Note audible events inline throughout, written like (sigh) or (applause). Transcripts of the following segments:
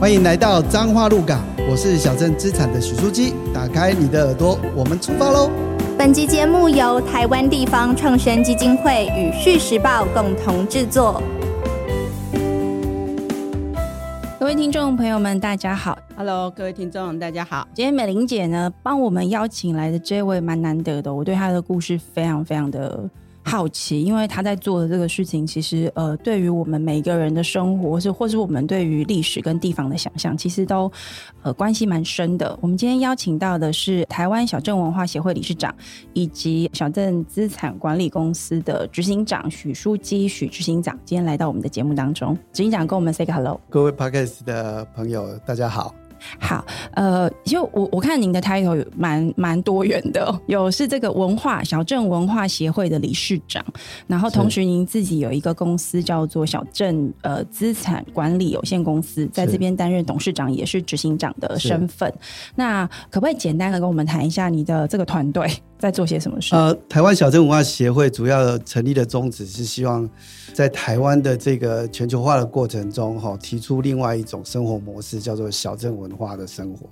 欢迎来到彰化鹿港，我是小镇资产的许书记。打开你的耳朵，我们出发喽！本集节目由台湾地方创生基金会与《续时报》共同制作。各位听众朋友们，大家好。Hello，各位听众，大家好。今天美玲姐呢，帮我们邀请来的这位蛮难得的，我对她的故事非常非常的好奇，因为他在做的这个事情，其实呃，对于我们每一个人的生活，是或是我们对于历史跟地方的想象，其实都呃关系蛮深的。我们今天邀请到的是台湾小镇文化协会理事长，以及小镇资产管理公司的执行长许书基许执行长，今天来到我们的节目当中。执行长跟我们 say 个 hello。各位 Podcast 的朋友，大家好。好，呃，就我我看您的 title 有蛮蛮多元的哦，(laughs) 有是这个文化小镇文化协会的理事长，然后同时您自己有一个公司叫做小镇呃资产管理有限公司，在这边担任董事长也是执行长的身份。那可不可以简单的跟我们谈一下你的这个团队在做些什么事？呃，台湾小镇文化协会主要成立的宗旨是希望在台湾的这个全球化的过程中，哈、提出另外一种生活模式，叫做小镇文化的生活，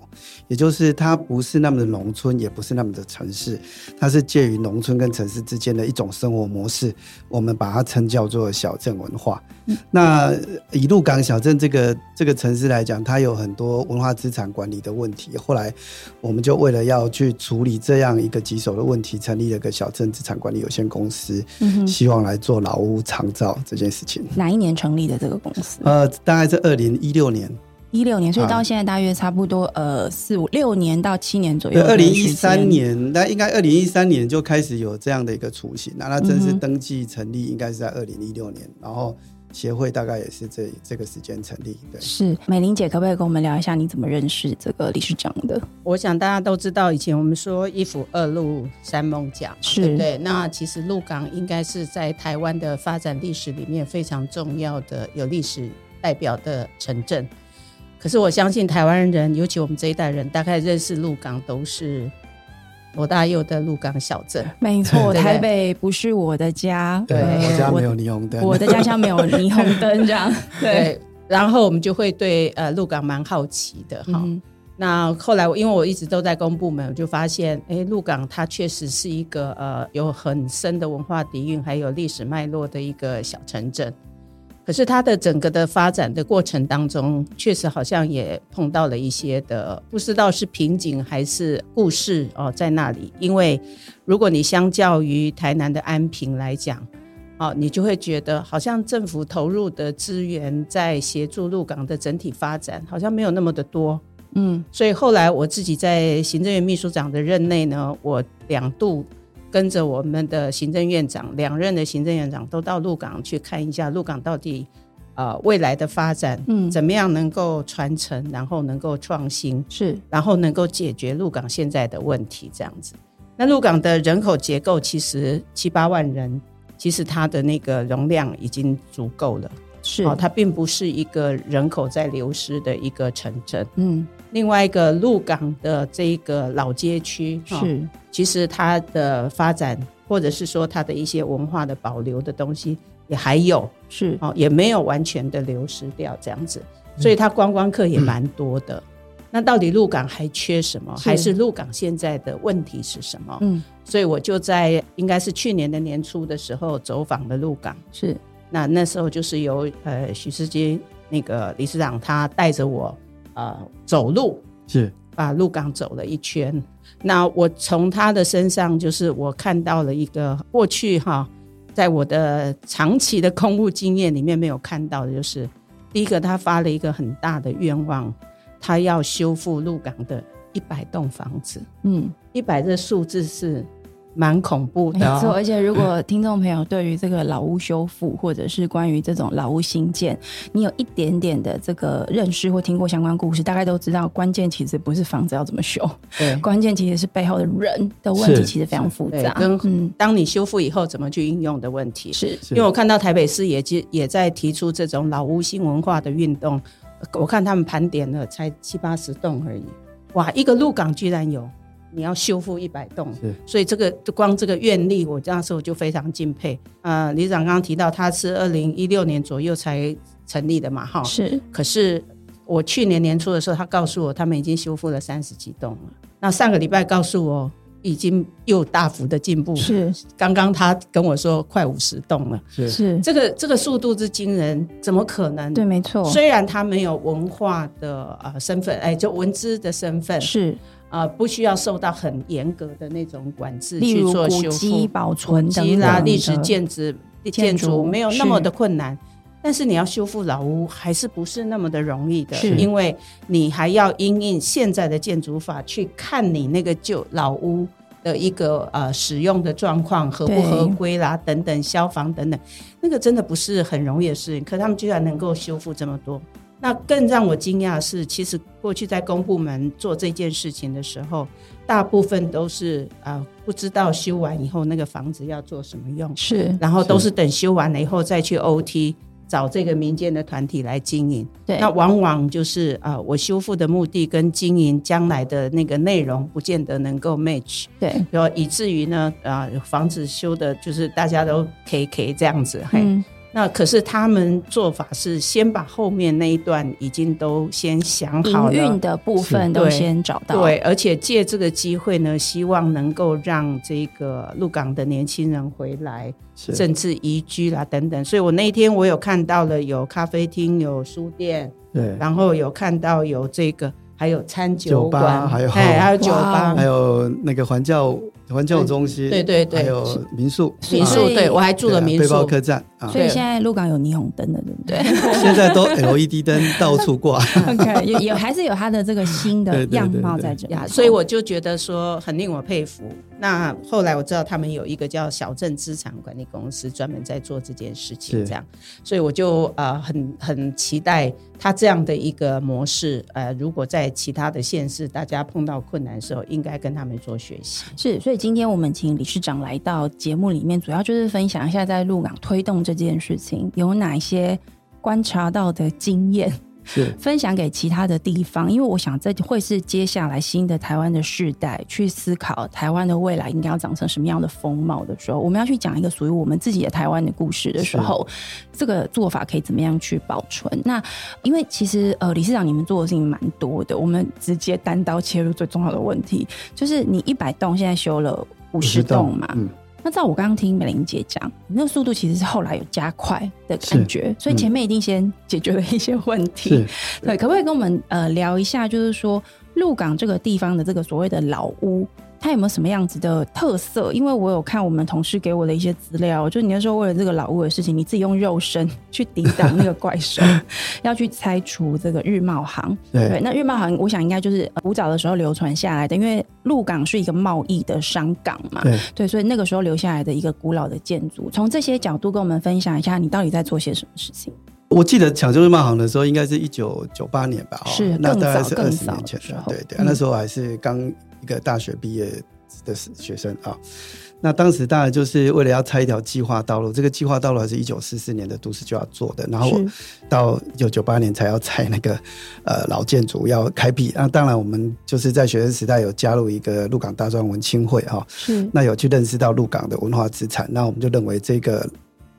也就是它不是那么的农村，也不是那么的城市，它是介于农村跟城市之间的一种生活模式，我们把它称叫做小镇文化。那以鹿港小镇这个这个城市来讲，它有很多文化资产管理的问题。后来我们就为了要去处理这样一个棘手的问题，成立了个小镇资产管理有限公司，嗯，希望来做老屋长照这件事情。哪一年成立的这个公司？呃，大概是二零一六年，一六年，所以啊到现在大约差不多呃四五六年到七年左右。二零一三年，那应该二零一三年就开始有这样的一个雏形，那它正式登记成立应该是在二零一六年，然后协会大概也是这这个时间成立。对，是美玲姐，可不可以跟我们聊一下你怎么认识这个理事长的？我想大家都知道，以前我们说一府二路三艋甲，是对不对？那其实鹿港应该是在台湾的发展历史里面非常重要的有历史代表的城镇。可是我相信台湾人，尤其我们这一代人，大概认识鹿港都是罗大佑的鹿港小镇。没错，台北不是我的家，对我家我没有霓虹灯，我的家乡没有霓虹灯，这样 (laughs) 对。然后我们就会对呃鹿港蛮好奇的哈。嗯那后来我因为我一直都在公部门，我就发现，哎，鹿港它确实是一个呃有很深的文化底蕴，还有历史脉络的一个小城镇。可是它的整个的发展的过程当中，确实好像也碰到了一些的，不知道是瓶颈还是故事哦在那里。因为如果你相较于台南的安平来讲，哦，你就会觉得好像政府投入的资源在协助鹿港的整体发展，好像没有那么的多。嗯所以后来我自己在行政院秘书长的任内呢，我两度跟着我们的行政院长，两任的行政院长都到鹿港去看一下鹿港到底呃未来的发展，嗯怎么样能够传承，然后能够创新，是然后能够解决鹿港现在的问题，这样子。那鹿港的人口结构其实七八万人，其实它的那个容量已经足够了。是哦，它并不是一个人口在流失的一个城镇。嗯另外一个鹿港的这一个老街区，哦是其实它的发展，或者是说它的一些文化的保留的东西，也还有是哦，也没有完全的流失掉这样子，所以它观光客也蛮多的。那到底鹿港还缺什么？还是鹿港现在的问题是什么？嗯所以我就在应该是去年的年初的时候走访了鹿港。是那那时候就是由呃许世基那个理事长他带着我呃走路是把鹿港走了一圈。那我从他的身上，就是我看到了一个过去哈，在我的长期的公务经验里面没有看到的，就是第一个他发了一个很大的愿望，他要修复鹿港的一百栋房子。嗯一百这数字是蛮恐怖的、哦，错，而且如果听众朋友对于这个老屋修复，或者是关于这种老屋新建，你有一点点的这个认识或听过相关故事，大概都知道，关键其实不是房子要怎么修，对。关键其实是背后的人的问题，其实非常复杂。对跟嗯，当你修复以后怎么去应用的问题，是。是因为我看到台北市也也也在提出这种老屋新文化的运动，我看他们盘点了才七八十栋而已，哇，一个鹿港居然有，你要修复一百栋，是。所以这个光这个愿力，我那时候就非常敬佩。呃，李长刚刚提到他是二零一六年左右才成立的嘛，哈，是，可是我去年年初的时候，他告诉我他们已经修复了三十几栋了。那上个礼拜告诉我已经又大幅的进步，是。刚刚他跟我说快五十栋了，是。是，这个这个速度之惊人，怎么可能？对，没错，虽然他没有文化的呃身份，哎，就文资的身份，是呃，不需要受到很严格的那种管制例如去做古修复、迹保存等基啦、历史建筑、建建筑筑没有那么的困难。但是你要修复老屋，还是不是那么的容易的是，因为你还要因应现在的建筑法去看你那个旧老屋的一个呃使用的状况合不合规啦，等等消防等等，那个真的不是很容易的事情。可他们居然能够修复这么多，那更让我惊讶的是，其实过去在公部门做这件事情的时候，大部分都是呃不知道修完以后那个房子要做什么用，是，然后都是等修完了以后再去 OT 找这个民间的团体来经营。对，那往往就是啊、呃我修复的目的跟经营将来的那个内容不见得能够 match，对，然后以至于呢啊、房子修的就是大家都 K K 这样子，嘿。嗯，那可是他们做法是先把后面那一段已经都先想好了。营运，的部分都先找到，对，而且借这个机会呢，希望能够让这个鹿港的年轻人回来，甚至移居啦等等。所以我那一天我有看到了有咖啡厅、有书店，对，然后有看到有这个，还有餐酒酒吧馆，还有哎还有酒吧。哦还，有那个环教环教中心，对对对还有民宿，民宿，对我还住了民对啊背包宿。客栈啊，所以现在鹿港有霓虹灯的，对不对 (laughs) 现在都 LED 灯到处挂？(laughs) OK，也也还是有它的这个新的样貌在这所以我就觉得说很令我佩服。那后来我知道他们有一个叫小镇资产管理公司，专门在做这件事情，这样，所以我就呃很很期待他这样的一个模式。呃，如果在其他的县市，大家碰到困难的时候，应该跟他们做学习。是，所以今天我们请理事长来到节目里面，主要就是分享一下在鹿港推动这件事情有哪些观察到的经验，是。分享给其他的地方，因为我想这会是接下来新的台湾的世代去思考台湾的未来应该要长成什么样的风貌的时候，我们要去讲一个属于我们自己的台湾的故事的时候，这个做法可以怎么样去保存？那因为其实呃，理事长你们做的事情蛮多的，我们直接单刀切入最重要的问题，就是你一百栋现在修了五十栋嘛，嗯，那照我刚刚听美玲姐讲，你那个速度其实是后来有加快的感觉，所以前面一定先解决了一些问题。对，可不可以跟我们呃聊一下，就是说鹿港这个地方的这个所谓的老屋，它有没有什么样子的特色？因为我有看我们同事给我的一些资料，就你那时候为了这个老屋的事情，你自己用肉身去抵挡那个怪兽，(laughs) 要去拆除这个日贸行。对，对那日贸行，我想应该就是呃古早的时候流传下来的，因为鹿港是一个贸易的商港嘛，对。对，所以那个时候留下来的一个古老的建筑，从这些角度跟我们分享一下，你到底在做些什么事情？我记得抢救日贸行的时候，应该是一九九八年吧？哦是那大概是二十年前了，对对，那时候还是刚一个大学毕业的学生啊。那当时当然就是为了要拆一条计划道路，这个计划道路还是一九四四年的都市就要做的，然后我到一九九八年才要拆那个呃老建筑要开辟。那当然我们就是在学生时代有加入一个鹿港大专文青会哈、是那有去认识到鹿港的文化资产，那我们就认为这个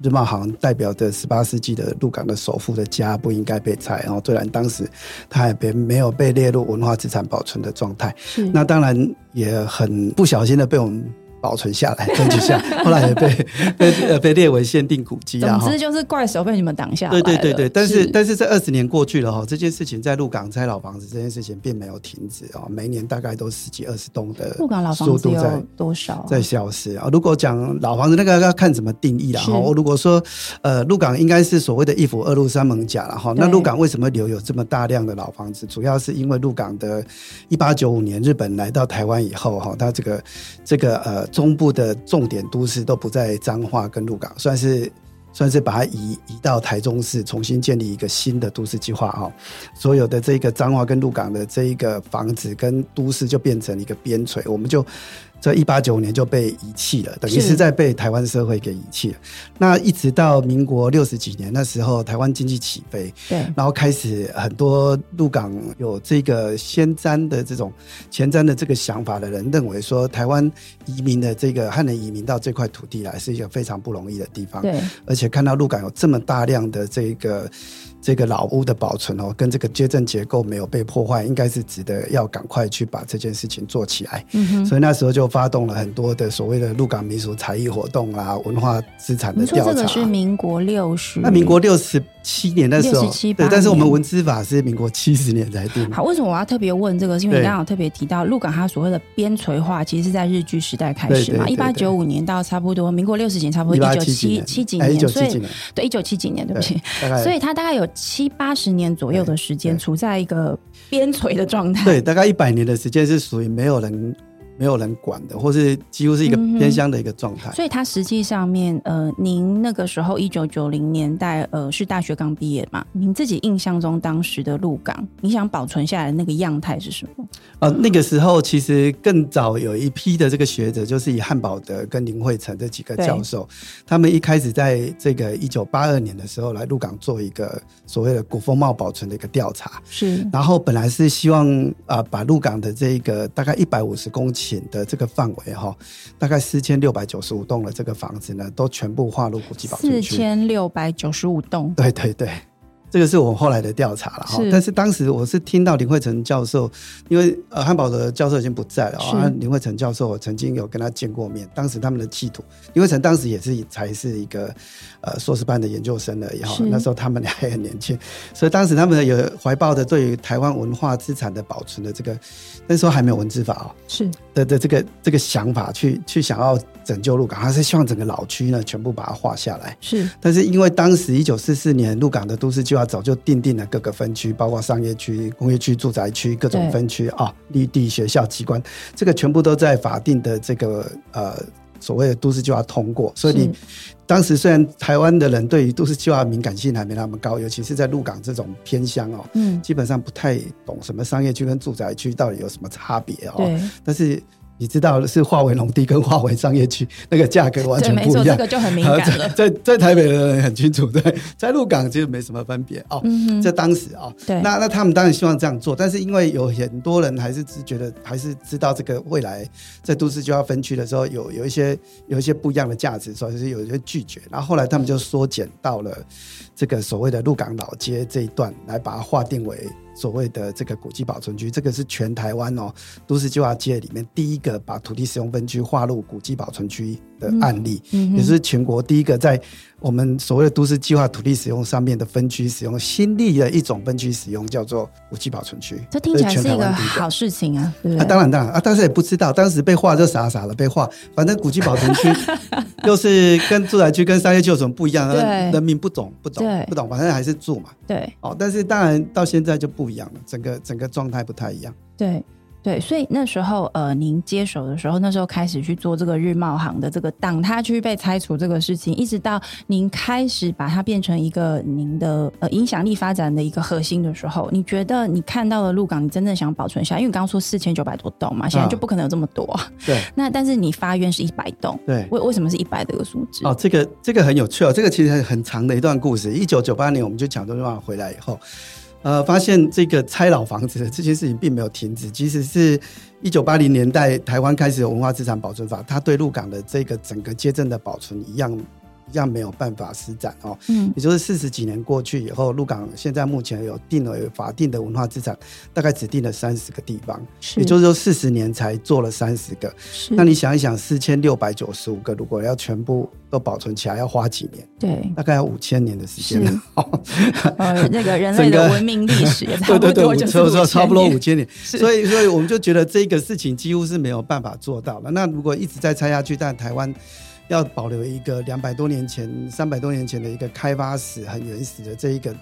日茂行代表着十八世纪的鹿港的首富的家不应该被拆，然后虽然当时它也被没有被列入文化资产保存的状态，那当然也很不小心的被我们。保存下来，争取下来，(laughs) 后来也被被呃被列为限定古迹啊。哈总之就是怪手被你们挡下。对对对对，但是是但是这二十年过去了哈，这件事情在鹿港拆老房子这件事情并没有停止啊，每年大概都十几二十栋的鹿港老房子在有多少啊？在消失啊。如果讲老房子那个要看怎么定义了哈。我。如果说呃鹿港应该是所谓的一府二路三艋甲了哈，那对鹿港为什么留有这么大量的老房子？主要是因为鹿港的一八九五年日本来到台湾以后哈，它这个这个呃中部的重点都市都不在彰化跟鹿港，算是。算是把它移移到台中市，重新建立一个新的都市计划哈。所有的这个彰化跟鹿港的这一个房子跟都市就变成一个边陲，我们就这一八九五年就被遗弃了，等于是是在被台湾社会给遗弃了。那一直到民国六十几年那时候，台湾经济起飞，对，然后开始很多入港有这个先瞻的这种前瞻的这个想法的人，认为说台湾移民的这个汉人移民到这块土地来是一个非常不容易的地方，对，而且看到鹿港有这么大量的这个这个老屋的保存哦，跟这个街镇结构没有被破坏，应该是值得要赶快去把这件事情做起来。嗯哼。所以那时候就发动了很多的所谓的鹿港民俗才艺活动啊、文化资产的调查。这个是民国六十？那民国六十七年的时候，对，但是我们文资法是民国七十年才定。好，为什么我要特别问这个？是因为你刚刚有特别提到鹿港它所谓的边陲化，其实是在日据时代开始嘛，一八九五年到差不多民国六十几年，差不多一九七七几年，所以对一九七几年，对不起，所以它大概有七八十年左右的时间处在一个边陲的状态。对，大概一百年的时间是属于没有人没有人管的，或是几乎是一个偏乡的一个状态。所以它实际上面，呃，您那个时候一九九零年代，呃，是大学刚毕业嘛？您自己印象中当时的鹿港，你想保存下来的那个样态是什么？呃，那个时候其实更早有一批的这个学者，就是以汉堡德跟林惠成这几个教授，他们一开始在这个一九八二年的时候来鹿港做一个所谓的古风貌保存的一个调查，是然后本来是希望啊、把鹿港的这个大概一百五十公顷的这个范围哈，大概四千六百九十五栋的这个房子呢，都全部划入古迹保四存区。千六百九十五栋。对对对，这个是我后来的调查了哈。但是当时我是听到林慧成教授，因为呃汉堡的教授已经不在了啊，林慧成教授我曾经有跟他见过面，当时他们的企图，林慧成当时也是才是一个呃硕士班的研究生而已哈，那时候他们俩还很年轻，所以当时他们有怀抱着对于台湾文化资产的保存的这个，那时候还没有文字法哦。是的的这个这个想法去去想要拯救鹿港，他是希望整个老区呢全部把它划下来。是但是因为当时一九四四年鹿港的都市计划早就定定了各个分区，包括商业区、工业区、住宅区各种分区啊，绿地、学校、机关，这个全部都在法定的这个呃所谓的都市计划通过，所以你是当时虽然台湾的人对于都市计划敏感性还没那么高，尤其是在鹿港这种偏乡哦，嗯，基本上不太懂什么商业区跟住宅区到底有什么差别哦。对但是你知道是化为农地跟化为商业区，那个价格完对，没错，全不一样。这个就很敏感了。在在台北的人很清楚，对，(laughs) 在鹿港其实没什么分别哦。嗯哼，在当时啊、对那那他们当然希望这样做，但是因为有很多人还是只觉得，还是知道这个未来在都市就要分区的时候有有一些有一些不一样的价值，所以是有一些拒绝。然后后来他们就缩减到了这个所谓的鹿港老街这一段，来把它划定为所谓的这个古迹保存区。这个是全台湾哦都市计划界里面第一个把土地使用分区划入古迹保存区的案例。也是全国第一个在我们所谓的都市计划土地使用上面的分区使用新立的一种分区使用，叫做古迹保存区。这听起来是一个好事情啊，对不啊，当然当然啊，但是也不知道，当时被划就傻傻的被划，反正古迹保存区 (laughs) 又是跟住宅区跟商业区有什么不一样？对人民不懂不懂不懂，反正还是住嘛。对哦，但是当然到现在就不一样了，整个整个状态不太一样。对对，所以那时候呃，您接手的时候，那时候开始去做这个日茂行的这个档他区被拆除这个事情，一直到您开始把它变成一个您的呃影响力发展的一个核心的时候，你觉得你看到了鹿港，你真正想保存下来，因为你刚刚说四千九百多栋嘛，现在就不可能有这么多。(laughs) 对那但是你发愿是一百栋，对。为为什么是一百这个数字？哦，这个这个很有趣哦，这个其实很长的一段故事。一九九八年我们就抢中华回来以后，呃，发现这个拆老房子这件事情并没有停止，即使是一九八零年代台湾开始有文化资产保存法，它对鹿港的这个整个街镇的保存一样样没有办法施展哦。嗯也就是四十几年过去以后，鹿港现在目前有定为法定的文化资产，大概只定了三十个地方，是也就是说四十年才做了三十个。是那你想一想，四千六百九十五个，如果要全部都保存起来，要花几年？对大概要五千年的时间了。呃 (laughs) 那个人类的文明历史也差对对 (laughs) 对，不多就是说说差不多五千年，所以所以我们就觉得这个事情几乎是没有办法做到了。那如果一直在拆下去，但台湾要保留一个两百多年前、三百多年前的一个开发史很原始的这一个，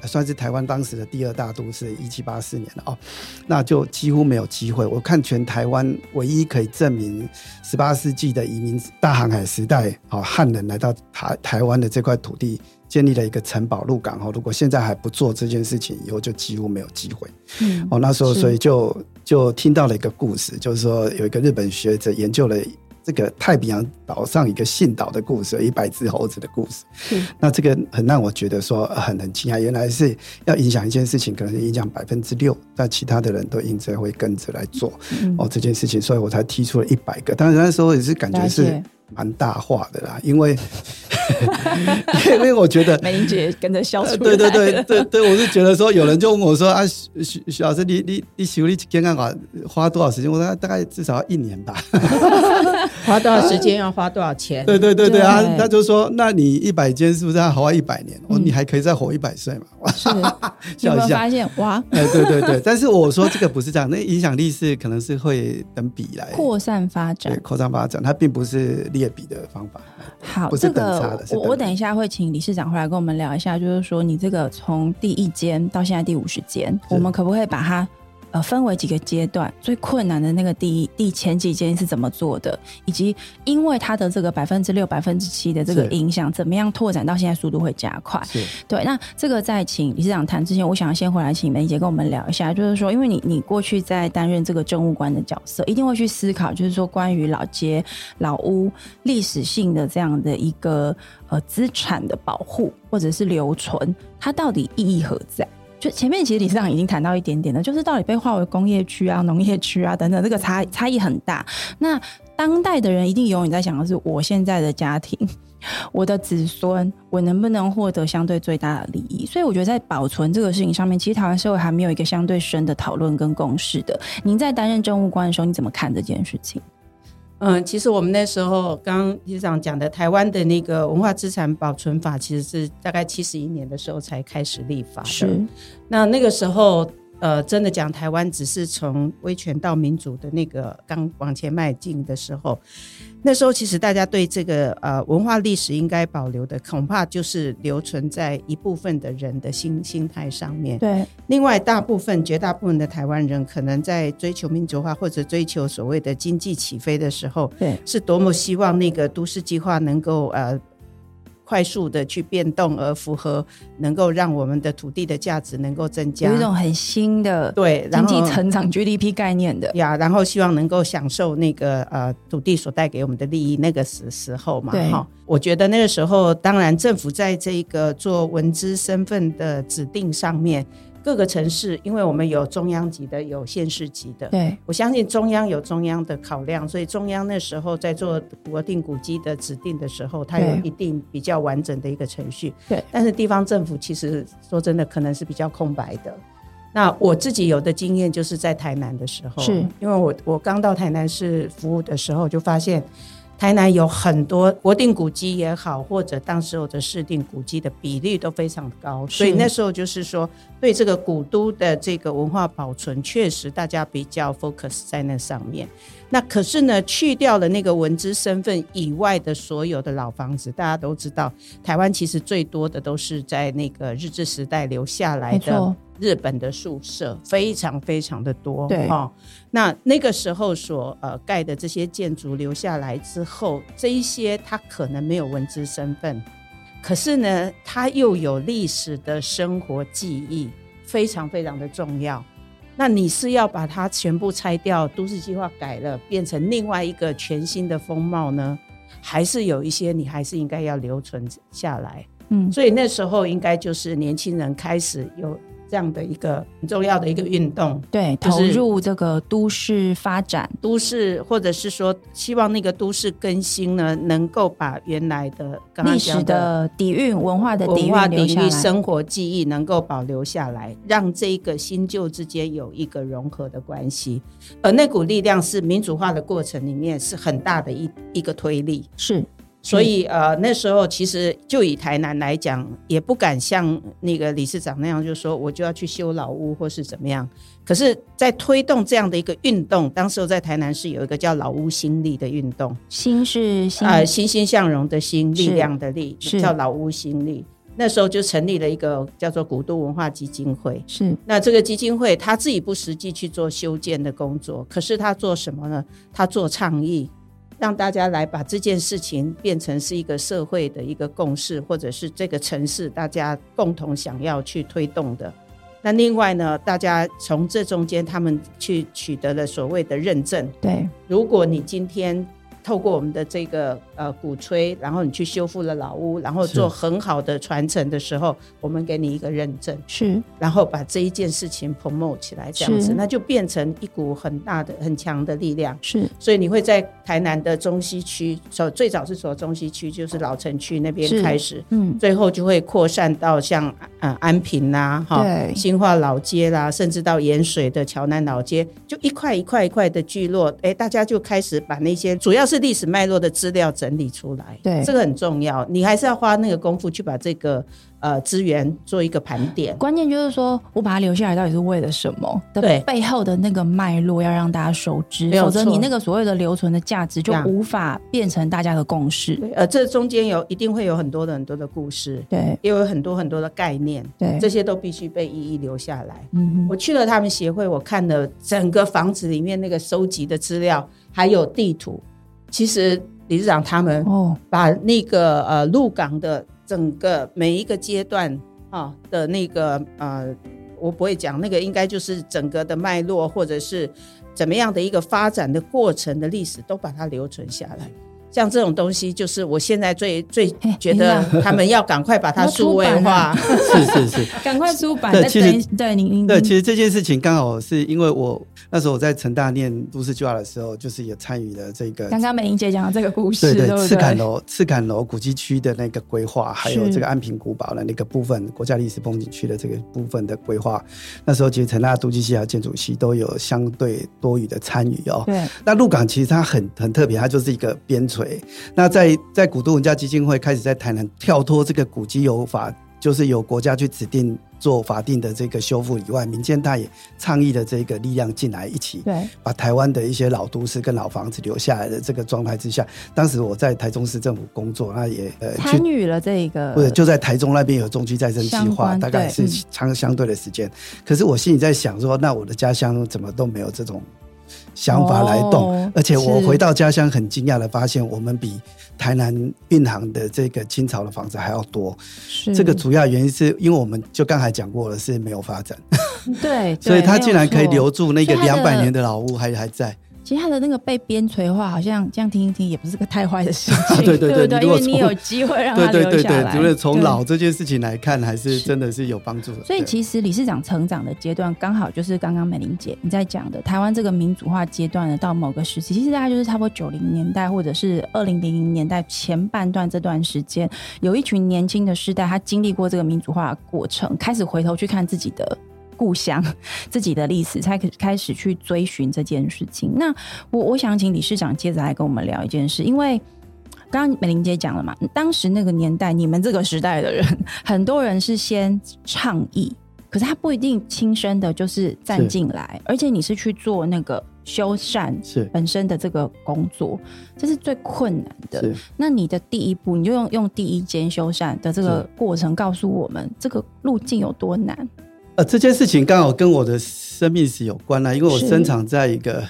呃算是台湾当时的第二大都市，一七八四年了哦，那就几乎没有机会。我看全台湾唯一可以证明十八世纪的移民大航海时代，哦，汉人来到台台湾的这块土地。建立了一个城堡入港哦，如果现在还不做这件事情，以后就几乎没有机会嗯哦。那时候所以就就听到了一个故事，就是说有一个日本学者研究了这个太平洋岛上一个信岛的故事，一百只猴子的故事。那这个很让我觉得说很很惊讶，原来是要影响一件事情，可能影响百分之六，那其他的人都应该会跟着来做哦这件事情，所以我才提出了一百个。当然那时候也是感觉是。蛮大化的啦，因为 (laughs) 因为我觉得美玲姐跟着笑出来。对对对对对，我是觉得说，有人就问我说啊，徐徐老师，你你你修理健康卡花多少时间？我说大概至少要一年吧。(laughs) 花多少时间要花多少钱？对对对对啊，他就说，那你一百间是不是要活一百年？我你还可以再活一百岁嘛？是，(laughs) 有没有发现哇？哎，对对对，但是我说这个不是这样，那影响力是可能是会等比来扩散发展，对，扩散发展，它并不是劣比的方法。好，这个我我等一下会请理事长回来跟我们聊一下，就是说你这个从第一间到现在第五十间，我们可不可以把它？呃，分为几个阶段，最困难的那个第一、第前几间是怎么做的，以及因为它的这个百分之六、百分之七的这个影响，怎么样拓展到现在速度会加快？对。那这个在请理事长谈之前，我想要先回来请梅姐跟我们聊一下，就是说，因为你你过去在担任这个政务官的角色，一定会去思考，就是说关于老街、老屋历史性的这样的一个呃资产的保护或者是留存，它到底意义何在？就前面其实李市长已经谈到一点点了，就是到底被划为工业区啊、农业区啊等等，这个差差异很大。那当代的人一定永远在想的是，我现在的家庭、(laughs) 我的子孙，我能不能获得相对最大的利益？所以我觉得在保存这个事情上面，其实台湾社会还没有一个相对深的讨论跟共识的。您在担任政务官的时候，你怎么看这件事情？嗯，其实我们那时候刚理事长讲的台湾的那个文化资产保存法，其实是大概七十一年的时候才开始立法的。那那个时候。呃，真的讲，台湾只是从威权到民主的那个刚往前迈进的时候，那时候其实大家对这个呃文化历史应该保留的，恐怕就是留存在一部分的人的心心态上面。对，另外大部分、绝大部分的台湾人，可能在追求民主化或者追求所谓的经济起飞的时候，对，是多么希望那个都市计划能够呃。快速的去变动，而符合能够让我们的土地的价值能够增加，有一种很新的对经济成长 GDP 概念的。呀，然后希望能够享受那个呃土地所带给我们的利益，那个时时候嘛，哈，我觉得那个时候，当然政府在这个做文资身份的指定上面。各个城市，因为我们有中央级的，有县市级的。对，我相信中央有中央的考量，所以中央那时候在做国定古迹的指定的时候，它有一定比较完整的一个程序。对，但是地方政府其实说真的，可能是比较空白的。那我自己有的经验就是在台南的时候，是因为我我刚到台南市服务的时候，就发现。台南有很多国定古迹也好，或者当时候的市定古迹的比例都非常高，所以那时候就是说，对这个古都的这个文化保存，确实大家比较 focus 在那上面。那可是呢，去掉了那个文资身份以外的所有的老房子，大家都知道，台湾其实最多的都是在那个日治时代留下来的。日本的宿舍非常非常的多，对哈。那那个时候所呃盖的这些建筑留下来之后，这一些它可能没有文字身份，可是呢，它又有历史的生活记忆，非常非常的重要。那你是要把它全部拆掉，都市计划改了，变成另外一个全新的风貌呢？还是有一些你还是应该要留存下来？嗯，所以那时候应该就是年轻人开始有。这样的一个很重要的一个运动，对，投入这个都市发展，都市或者是说，希望那个都市更新呢，能够把原来的历史的底蕴、文化的文化底蕴、生活记忆能够保留下来，让这个新旧之间有一个融合的关系。而那股力量是民主化的过程里面是很大的一一个推力，是。所以呃，那时候其实就以台南来讲，也不敢像那个理事长那样，就说我就要去修老屋或是怎么样。可是，在推动这样的一个运动，当时候在台南市有一个叫老屋新力的运动，新是呃欣欣向荣的新力量的力，叫老屋新力。那时候就成立了一个叫做古都文化基金会。是那这个基金会他自己不实际去做修建的工作，可是他做什么呢？他做倡议。让大家来把这件事情变成是一个社会的一个共识，或者是这个城市大家共同想要去推动的。那另外呢，大家从这中间，他们去取得了所谓的认证。对，如果你今天透过我们的这个呃鼓吹，然后你去修复了老屋，然后做很好的传承的时候，我们给你一个认证，是，然后把这一件事情 promote 起来，这样子，那就变成一股很大的、很强的力量。是，所以你会在台南的中西区，从最早是从中西区，就是老城区那边开始，嗯，最后就会扩散到像呃安平啦，哈，新化老街啦，甚至到盐水的桥南老街，就一块一块一块的聚落，哎，大家就开始把那些主要。是历史脉络的资料整理出来，对这个很重要。你还是要花那个功夫去把这个呃资源做一个盘点。关键就是说我把它留下来到底是为了什么？对，背后的那个脉络要让大家熟知，否则你那个所谓的留存的价值就无法变成大家的共识。呃，这中间有一定会有很多的很多的故事，对，也有很多很多的概念，对，这些都必须被一一留下来。嗯，我去了他们协会，我看了整个房子里面那个收集的资料，还有地图。其实理事长他们哦，把那个呃鹿港的整个每一个阶段啊的那个呃，我不会讲那个，应该就是整个的脉络或者是怎么样的一个发展的过程的历史，都把它留存下来。像这种东西，就是我现在最最觉得他们要赶快把它数位化，(laughs) 是是是，赶快出版。对，其实对您对，其实这件事情刚好是因为我那时候我在成大念都市计划的时候，就是也参与了这个。刚刚美玲姐讲的这个故事，对对，赤坎楼赤坎楼古迹区的那个规划，还有这个安平古堡的那个部分，国家历史风景区的这个部分的规划，那时候其实成大都计系和建筑系都有相对多余的参与哦。对，那鹿港其实它很很特别，它就是一个边陲。那在在古都文教基金会开始在台南跳脱这个古迹有法，就是由国家去指定做法定的这个修复以外，民间他也倡议的这个力量进来一起，对，把台湾的一些老都市跟老房子留下来的这个状态之下，当时我在台中市政府工作，那也呃参与了这个，不是就在台中那边有中区再生计划，大概是长相对的时间。可是我心里在想说，那我的家乡怎么都没有这种。想法来动，而且我回到家乡很惊讶的发现，我们比台南运航的这个清朝的房子还要多。这个主要原因是因为我们就刚才讲过了，是没有发展。对，(laughs) 所以他竟然可以留住那个两百年的老屋，还还在。其实他的那个被边陲化，好像这样听一听也不是个太坏的事情，对 (laughs) 对对，因为你有机会让他留下来。除了从老这件事情来看，还是真的是有帮助的。所以其实理事长成长的阶段，刚好就是刚刚美玲姐你在讲的台湾这个民主化阶段呢，到某个时期，其实大概就是差不多九零年代或者是二零零零年代前半段这段时间，有一群年轻的世代，他经历过这个民主化的过程，开始回头去看自己的。故乡 (laughs) 自己的历史，才开开始去追寻这件事情。那我我想请理事长接着来跟我们聊一件事，因为刚刚美玲姐讲了嘛，当时那个年代，你们这个时代的人，(laughs) 很多人是先倡议，可是他不一定亲身的就是站进来，而且你是去做那个修缮是本身的这个工作，这是最困难的。那你的第一步，你就用用第一间修缮的这个过程，告诉我们这个路径有多难。呃，这件事情刚好跟我的生命史有关啦，因为我生长在一个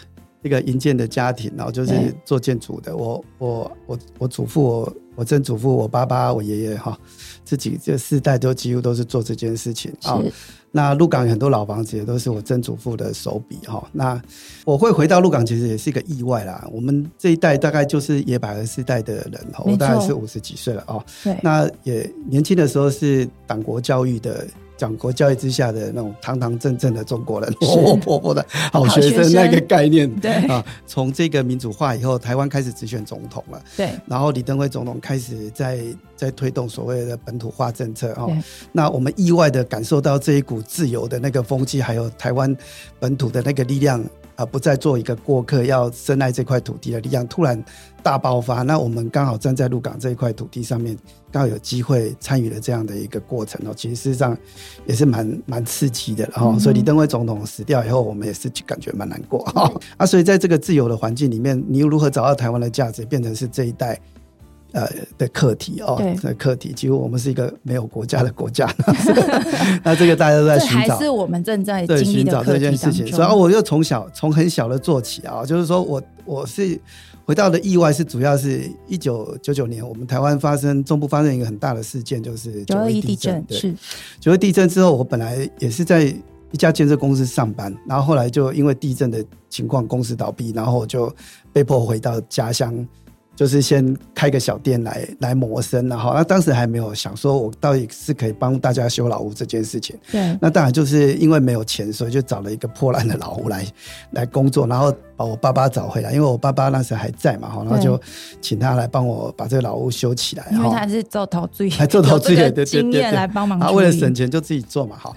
一个营建的家庭，然后就是做建筑的。我我我我祖父、我我曾祖父、我爸爸、我爷爷哈，自己这四代都几乎都是做这件事情啊。那鹿港很多老房子也都是我曾祖父的手笔哈。那我会回到鹿港，其实也是一个意外啦。我们这一代大概就是野百合世代的人，我大概是五十几岁了哦。对，那也年轻的时候是党国教育的。讲国教育之下的那种堂堂正正的中国人，活活泼泼的好学生那个概念，对。啊，从这个民主化以后，台湾开始直选总统了，对，然后李登辉总统开始在在推动所谓的本土化政策哦，那我们意外的感受到这一股自由的那个风气，还有台湾本土的那个力量。啊，不再做一个过客，要深爱这块土地的力量突然大爆发。那我们刚好站在鹿港这一块土地上面，刚好有机会参与了这样的一个过程哦。其实事实上也是蛮蛮刺激的哈。所以李登辉总统死掉以后，我们也是感觉蛮难过哈。(laughs) 啊，所以在这个自由的环境里面，你又如何找到台湾的价值，变成是这一代？呃的课题哦，的课题，几乎我们是一个没有国家的国家，(laughs) 那这个大家都在寻找，还是我们正在对寻找这件事情。所以我又从小从很小的做起啊，就是说我我是回到的意外是主要是一九九九年，我们台湾发生中部发生一个很大的事件，就是九二一地震。对，是九二地震之后，我本来也是在一家建设公司上班，然后后来就因为地震的情况，公司倒闭，然后我就被迫回到家乡。就是先开个小店来来谋生然后那当时还没有想说我到底是可以帮大家修老屋这件事情。对，那当然就是因为没有钱，所以就找了一个破烂的老屋来来工作，然后把我爸爸找回来，因为我爸爸那时还在嘛，哈，然后就请他来帮我把这个老屋修起来。因为他是做陶醉，还做陶醉的经验来帮忙。他为了省钱就自己做嘛，哈。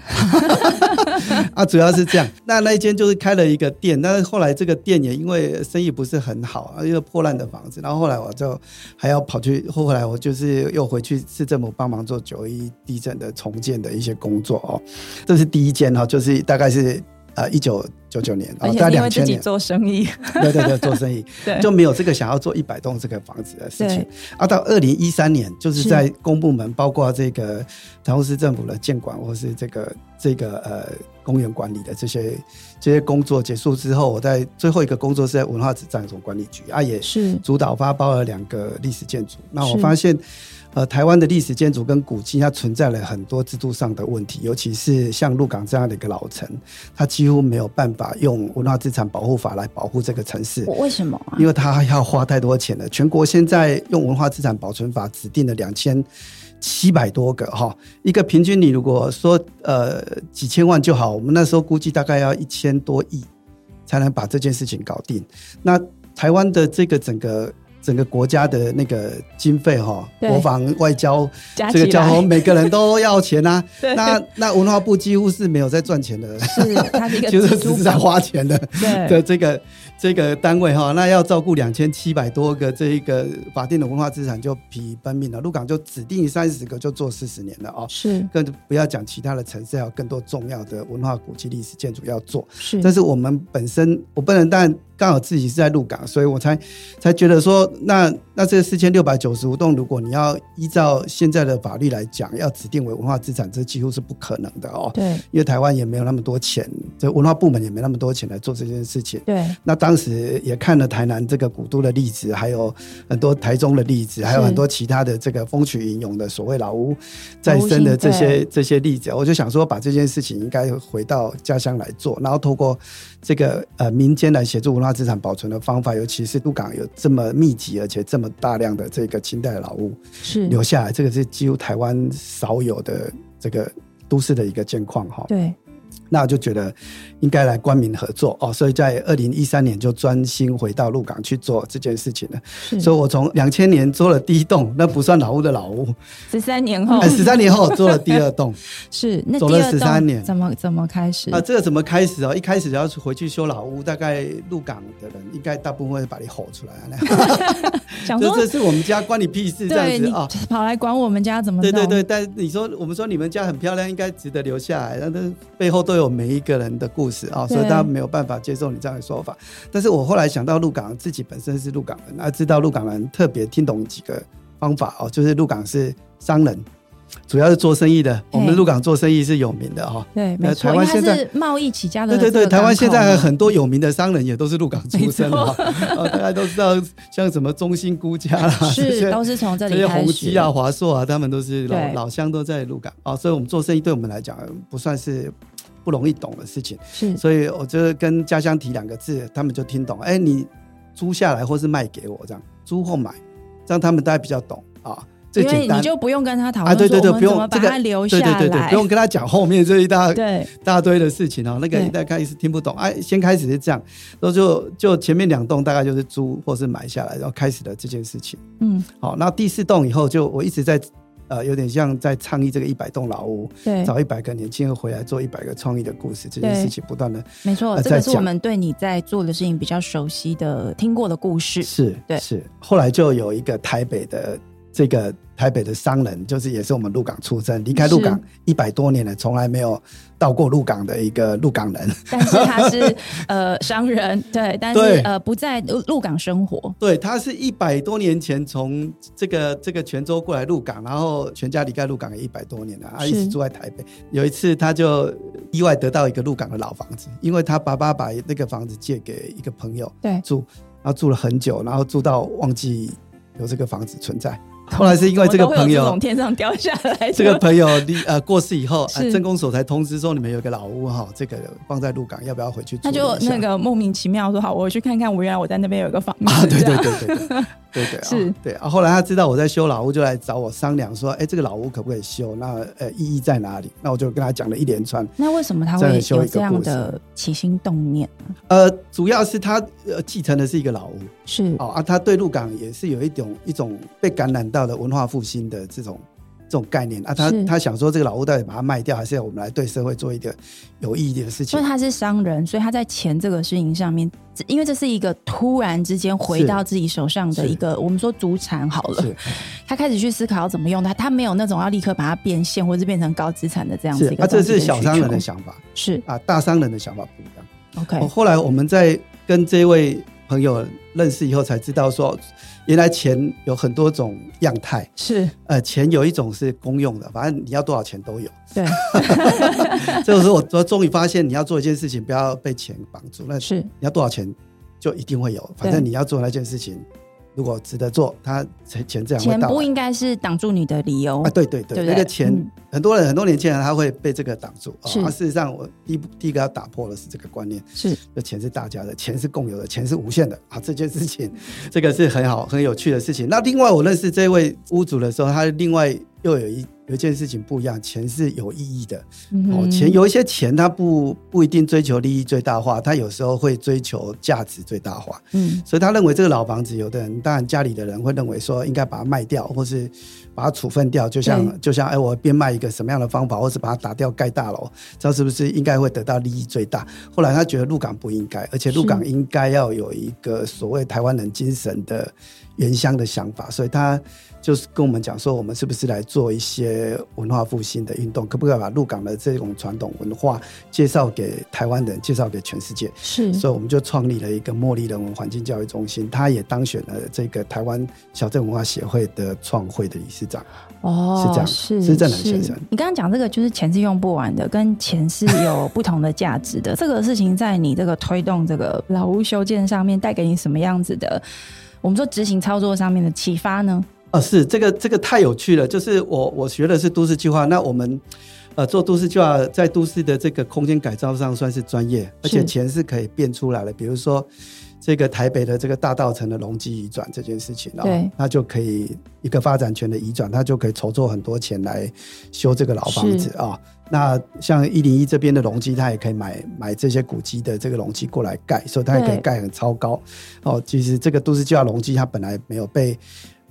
(laughs) 啊，主要是这样。那那一间就是开了一个店，但是后来这个店也因为生意不是很好啊，因为破烂的房子，然后后来。我就还要跑去，后来我就是又回去市政府帮忙做九一地震的重建的一些工作哦。这是第一间哈，就是大概是呃一九九九年，而且因为自己做生意，(laughs) 对对对，做生意。(laughs) 对。就没有这个想要做一百栋这个房子的事情。啊，到二零一三年，就是在公部门，包括这个台中市政府的建管或是这个这个呃。公园管理的这些这些工作结束之后，我在最后一个工作是在文化资产总管理局啊，也是。主导发包了两个历史建筑。那我发现，呃，台湾的历史建筑跟古迹它存在了很多制度上的问题，尤其是像鹿港这样的一个老城，它几乎没有办法用文化资产保护法来保护这个城市。为什么？因为它要花太多钱了。全国现在用文化资产保存法指定了两千。七百多个哈，一个平均你如果说呃几千万就好，我们那时候估计大概要一千多亿才能把这件事情搞定。那台湾的这个整个整个国家的那个经费哈，国防外交这个交通每个人都要钱啊。(laughs) 那那文化部几乎是没有在赚钱的，是它是一个 (laughs) 就是只是在花钱的 (laughs) 的这个。这个单位哈，那要照顾两千七百多个这一个法定的文化资产，就疲于奔命了。鹿港就指定三十个，就做四十年了哦。是，更不要讲其他的城市，还有更多重要的文化古迹、历史建筑要做。是，但是我们本身，我不能但。刚好自己是在鹿港，所以我才才觉得说，那那这四千六百九十五栋，如果你要依照现在的法律来讲，要指定为文化资产，这几乎是不可能的哦。对，因为台湾也没有那么多钱，这文化部门也没那么多钱来做这件事情。对，那当时也看了台南这个古都的例子，还有很多台中的例子，还有很多其他的这个风起云涌的所谓老屋再生的这些这些例子，我就想说，把这件事情应该回到家乡来做，然后透过这个呃民间来协助文化资产保存的方法，尤其是鹿港有这么密集而且这么大量的这个清代老屋是留下来，这个是几乎台湾少有的这个都市的一个建况哈。对。那我就觉得应该来官民合作哦，所以在二零一三年就专心回到鹿港去做这件事情了。所以我从两千年做了第一栋，那不算老屋的老屋。十三年后，十三年后 (laughs) 做了第二栋，(laughs) 是那走了十三年，怎么怎么开始啊？这个怎么开始哦？一开始要回去修老屋，大概鹿港的人应该大部分会把你吼出来啊！(laughs) 想说这是我们家关你屁事这样子啊？跑来管我们家怎么？对对对，但你说我们说你们家很漂亮，应该值得留下来，那背后都有每一个人的故事啊，所以大家没有办法接受你这样的说法。但是我后来想到鹿港自己本身是鹿港人，啊，知道鹿港人特别听懂几个方法哦，就是鹿港是商人。主要是做生意的，我们鹿港做生意是有名的哈。对，没错，台湾现在贸易起家的。对对对，台湾现在很多有名的商人也都是鹿港出身的。(laughs) 大家都知道，像什么中兴孤家啦，(laughs) 是都是从这里这些宏基啊、华硕啊，他们都是老老乡，都在鹿港啊。所以我们做生意，对我们来讲不算是不容易懂的事情。是，所以我就跟家乡提两个字，他们就听懂。哎，你租下来或是卖给我这样，租或买，这样他们大家比较懂啊。最简单你就不用跟他讨论啊，对对对，不用把他留下来，对对对对，不用跟他讲后面这一大 (laughs) 对大堆的事情哦。那个大概是听不懂。哎，先开始是这样，然后就就前面两栋大概就是租或是买下来，然后开始了这件事情。嗯，好，那第四栋以后就我一直在呃，有点像在倡议这个一百栋老屋，对，找一百个年轻人回来做一百个创意的故事，这件事情不断的没错，这个是我们对你在做的事情比较熟悉的、听过的故事。是，对，是。后来就有一个台北的这个。台北的商人就是也是我们鹿港出生，离开鹿港一百多年了，从来没有到过鹿港的一个鹿港人。但是他是 (laughs) 呃商人，对，但是呃不在鹿港生活。对他是一百多年前从这个这个泉州过来鹿港，然后全家离开鹿港也一百多年了，他一直住在台北。有一次他就意外得到一个鹿港的老房子，因为他爸爸把那个房子借给一个朋友对住。然后住了很久，然后住到忘记有这个房子存在。后来是因为这个朋友从天上掉下来，这个朋友离呃过世以后，镇公所才通知说你们有个老屋哈，这个放在鹿港，要不要回去住他？就那个莫名其妙说好，我去看看，我原来我在那边有一个房子，啊，对对对对对对对，(laughs) 是啊对啊。后来他知道我在修老屋，就来找我商量说，哎，这个老屋可不可以修？那呃意义在哪里？那我就跟他讲了一连串。那为什么他会有这样的起心动念呢？呃，主要是他呃继承的是一个老屋是哦啊，他对鹿港也是有一种一种被感染到的文化复兴的这种这种概念啊。他他想说这个老屋到底把它卖掉，还是要我们来对社会做一个有意义的事情因为？他是商人，所以他在钱这个事情上面，因为这是一个突然之间回到自己手上的一个，我们说祖产好了，他开始去思考要怎么用它，他没有那种要立刻把它变现或者变成高资产的这样子一，个啊，这。是小商人的想法是啊，大商人的想法不一样。OK，哦，后来我们在跟这位朋友认识以后，才知道说，原来钱有很多种样态。是呃，钱有一种是公用的，反正你要多少钱都有。对，(laughs) 这个时候我我终于发现，你要做一件事情，不要被钱绑住。那是你要多少钱，就一定会有。反正你要做那件事情，如果值得做，他钱钱自然会到。钱不应该是挡住你的理由啊，对对对，对对那个钱、嗯很多人很多年轻人他会被这个挡住啊事实上，我第一第一个要打破的是这个观念，是这钱是大家的，钱是共有的，钱是无限的啊！这件事情，这个是很好很有趣的事情。那另外，我认识这位屋主的时候，他另外又有一有一件事情不一样，钱是有意义的哦。钱有一些钱，它不不一定追求利益最大化，他有时候会追求价值最大化。嗯所以他认为这个老房子，有的人当然家里的人会认为说应该把它卖掉，或是把它处分掉，就像就像哎，我变卖一个什么样的方法，或是把它打掉盖大楼，这样是不是应该会得到利益最大？后来他觉得鹿港不应该，而且鹿港应该要有一个所谓台湾人精神的原乡的想法，所以他就是跟我们讲说，我们是不是来做一些文化复兴的运动，可不可以把鹿港的这种传统文化介绍给台湾人，介绍给全世界？是所以我们就创立了一个茉莉人文环境教育中心，他也当选了这个台湾小镇文化协会的创会的理事长。哦，是这样是是正南先生你刚刚讲这个，就是钱是用不完的，跟钱是有不同的价值的。这个事情在你这个推动这个老屋修建上面，带给你什么样子的？我们说执行操作上面的启发呢？哦，是这个这个太有趣了，就是我我学的是都市计划，那我们呃做都市计划在都市的这个空间改造上算是专业，而且钱是可以变出来的，比如说。这个台北的这个大道城的容积移转这件事情啊、哦，那就可以一个发展权的移转，它就可以筹措很多钱来修这个老房子是啊、那像一零一这边的容积，它也可以买买这些古迹的这个容积过来盖，所以它也可以盖很超高。哦，其实这个都市计划容积它本来没有被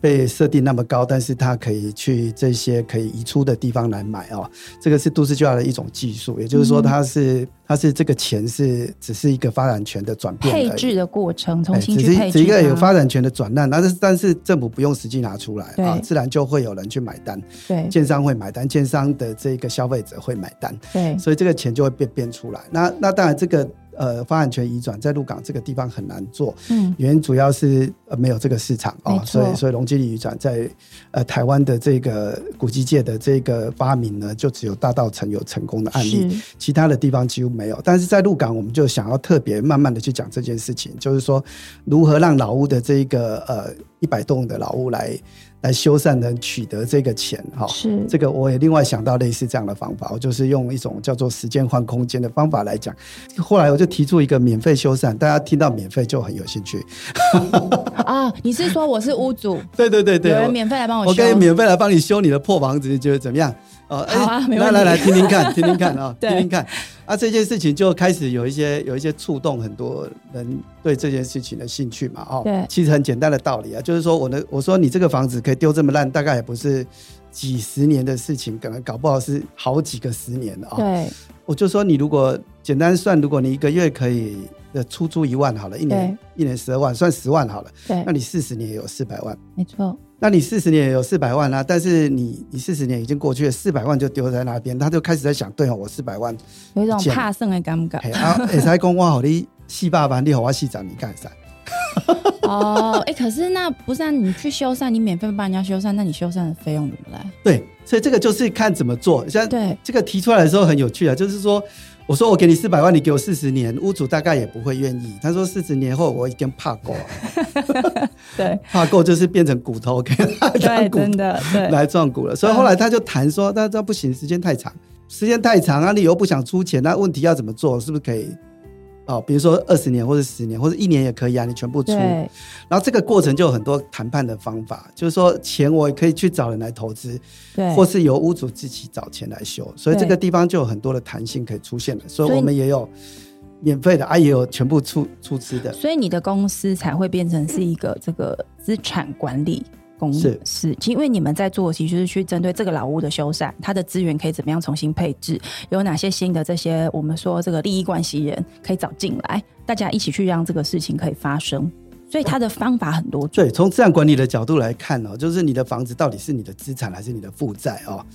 被设定那么高，但是它可以去这些可以移出的地方来买哦。这个是都市计划的一种技术，也就是说嗯。它是、它是这个钱是只是一个发展权的转变配置的过程，重哎新只是去配置只一个有它发展权的转让，但是但是政府不用实际拿出来对。啊，自然就会有人去买单，对。建商会买单，建商的这个消费者会买单，对。所以这个钱就会变变出来。那那当然这个呃发展权移转在鹿港这个地方很难做，嗯。原因主要是呃没有这个市场啊、所以所以容积率移转在呃台湾的这个古迹界的这个发明呢，就只有大道城有成功的案例，其他的地方几乎没有。但是在鹿港，我们就想要特别慢慢的去讲这件事情，就是说如何让老屋的这一个呃一百栋的老屋来来修缮能取得这个钱哈。是这个我也另外想到类似这样的方法，我就是用一种叫做时间换空间的方法来讲。后来我就提出一个免费修缮，大家听到免费就很有兴趣。(laughs) 啊，你是说我是屋主，对对对对，我有人免费来帮我我？可以免费来帮你修你的破房子，你觉得怎么样？哦，好啊哎没问题来来来，听听看，听听看啊，对 (laughs) 听听看。啊，这件事情就开始有一些有一些触动很多人对这件事情的兴趣嘛。哦，对其实很简单的道理啊，就是说我的我说你这个房子可以丢这么烂，大概也不是几十年的事情，可能搞不好是好几个十年的啊。对我就说你如果简单算，如果你一个月可以呃出租一万好了，一年一年十二万，算十万好了，对那，你四十年也有四百万。没错，那你四十年也有四百万啦、但是你你四十年已经过去了，四百万就丢在那边，他就开始在想，对哦，我四百万，有一种怕剩的感觉嘿啊，会使讲我好你四百万，你好我四十你干啥？(laughs) 哦。哎，可是那不是啊？你去修缮，你免费帮人家修缮，那你修缮的费用怎么来？对，所以这个就是看怎么做。像对这个提出来的时候很有趣啊，就是说我说我给你四百万，你给我四十年，屋主大概也不会愿意。他说四十年后我已经怕够了，(laughs) 对 (laughs) 怕够就是变成骨头给他对，当骨真的对，来撞骨了。所以后来他就谈说，那这不行，时间太长，时间太长啊，你又不想出钱，那问题要怎么做？是不是可以？哦，比如说二十年或者十年或者一年也可以啊，你全部出。然后这个过程就有很多谈判的方法，就是说钱我也可以去找人来投资，对，或是由屋主自己找钱来修，所以对这个地方就有很多的弹性可以出现了。所以所以我们也有免费的，啊，也有全部出出资的。所以你的公司才会变成是一个这个资产管理公是。司，因为你们在做，其实是去针对这个老屋的修缮，它的资源可以怎么样重新配置，有哪些新的这些我们说这个利益关系人可以找进来，大家一起去让这个事情可以发生。所以它的方法很多种，对，从资产管理的角度来看哦，就是你的房子到底是你的资产还是你的负债哦，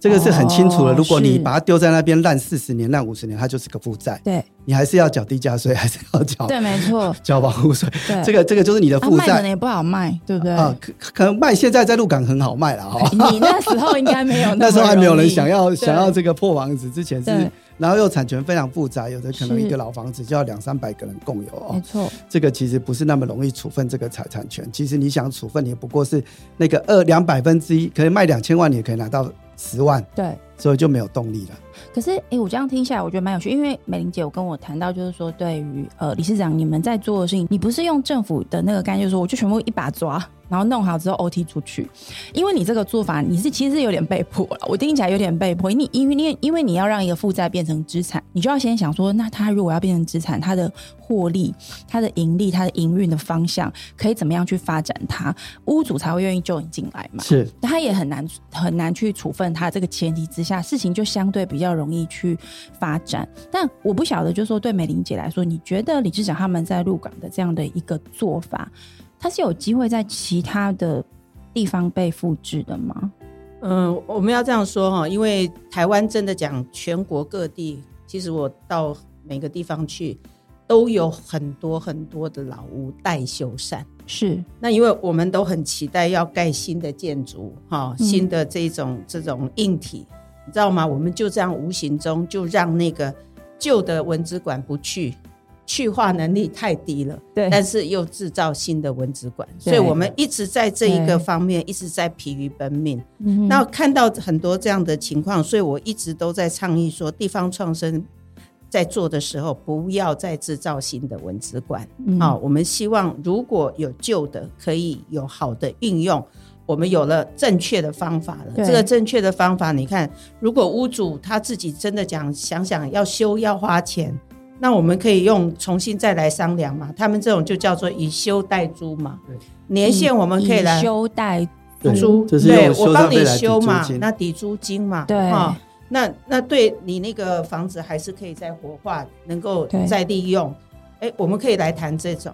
这个是很清楚的。哦如果你把它丢在那边烂四十年、烂五十年，它就是个负债，对你还是要缴地价税，还是要缴对，没错，(laughs) 缴保护税。对这个这个就是你的负债可能也不好卖，对不对？啊，可可能卖现在在鹿港很好卖了哈。你那时候应该没有那么 (laughs) 时候还没有人想要想要这个破房子，之前是，然后又产权非常复杂，有的可能一个老房子就要两三百个人共有哦，没错，这个其实不是那么容易处分这个财产权。其实你想处分，也不过是那个二两百分之一，可以卖两千万，你也可以拿到十万，对。所以就没有动力了。可是，哎、我这样听下来，我觉得蛮有趣，因为美玲姐有跟我谈到，就是说，对于呃理事长你们在做的事情，你不是用政府的那个概念，就是说我就全部一把抓，然后弄好之后 OT 出去，因为你这个做法，你是其实是有点被迫了，我听起来有点被迫，你因为你因为你要让一个负债变成资产，你就要先想说，那他如果要变成资产，他的获利、他的盈利、他的营运的方向可以怎么样去发展它，屋主才会愿意救你进来嘛。是他也很难很难去处分他这个前提之下，事情就相对比较容易去发展。但我不晓得，就是说对美玲姐来说，你觉得李市长他们在鹿港的这样的一个做法，他是有机会在其他的地方被复制的吗？嗯，我们要这样说哈，因为台湾真的讲全国各地，其实我到每个地方去，都有很多很多的老屋待修缮。是那因为我们都很期待要盖新的建筑，哈，嗯新的这种这种硬体，你知道吗？我们就这样无形中就让那个旧的文资馆不去，去化能力太低了，对但是又制造新的文资馆，所以我们一直在这一对个方面一直在疲于奔命。嗯那看到很多这样的情况，所以我一直都在倡议说，地方创生在做的时候，不要再制造新的文字馆。嗯好、我们希望如果有旧的，可以有好的运用。我们有了正确的方法了，这个正确的方法，你看，如果屋主他自己真的讲想想要修要花钱，那我们可以用重新再来商量嘛。他们这种就叫做以修代租嘛。对，年限我们可以来以修代租，就是对用修我帮你修嘛，那抵租金嘛，对。哈。那那对你那个房子还是可以再活化，能够再利用。哎，我们可以来谈这种，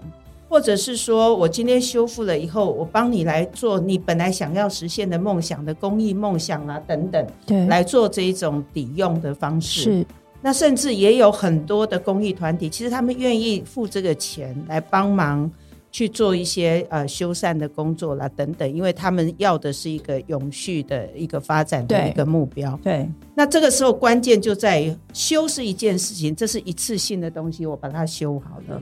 或者是说我今天修复了以后，我帮你来做你本来想要实现的梦想的公益梦想啊等等，对来做这一种抵用的方式。是那甚至也有很多的公益团体，其实他们愿意付这个钱来帮忙去做一些呃修缮的工作啦等等，因为他们要的是一个永续的一个发展的一个目标。对那这个时候关键就在于修是一件事情，这是一次性的东西，我把它修好了。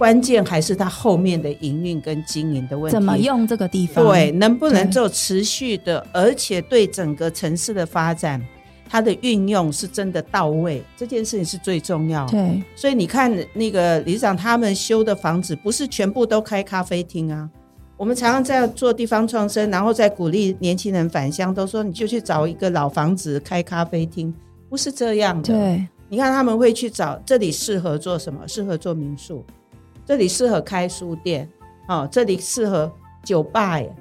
关键还是它后面的营运跟经营的问题，怎么用这个地方？对，能不能做持续的，而且对整个城市的发展，它的运用是真的到位，这件事情是最重要的。对所以你看，那个理事长他们修的房子，不是全部都开咖啡厅啊。我们常常在做地方创生，然后在鼓励年轻人返乡，都说你就去找一个老房子开咖啡厅，不是这样的。对你看他们会去找这里适合做什么？适合做民宿，这里适合开书店，哦，这里适合酒吧耶。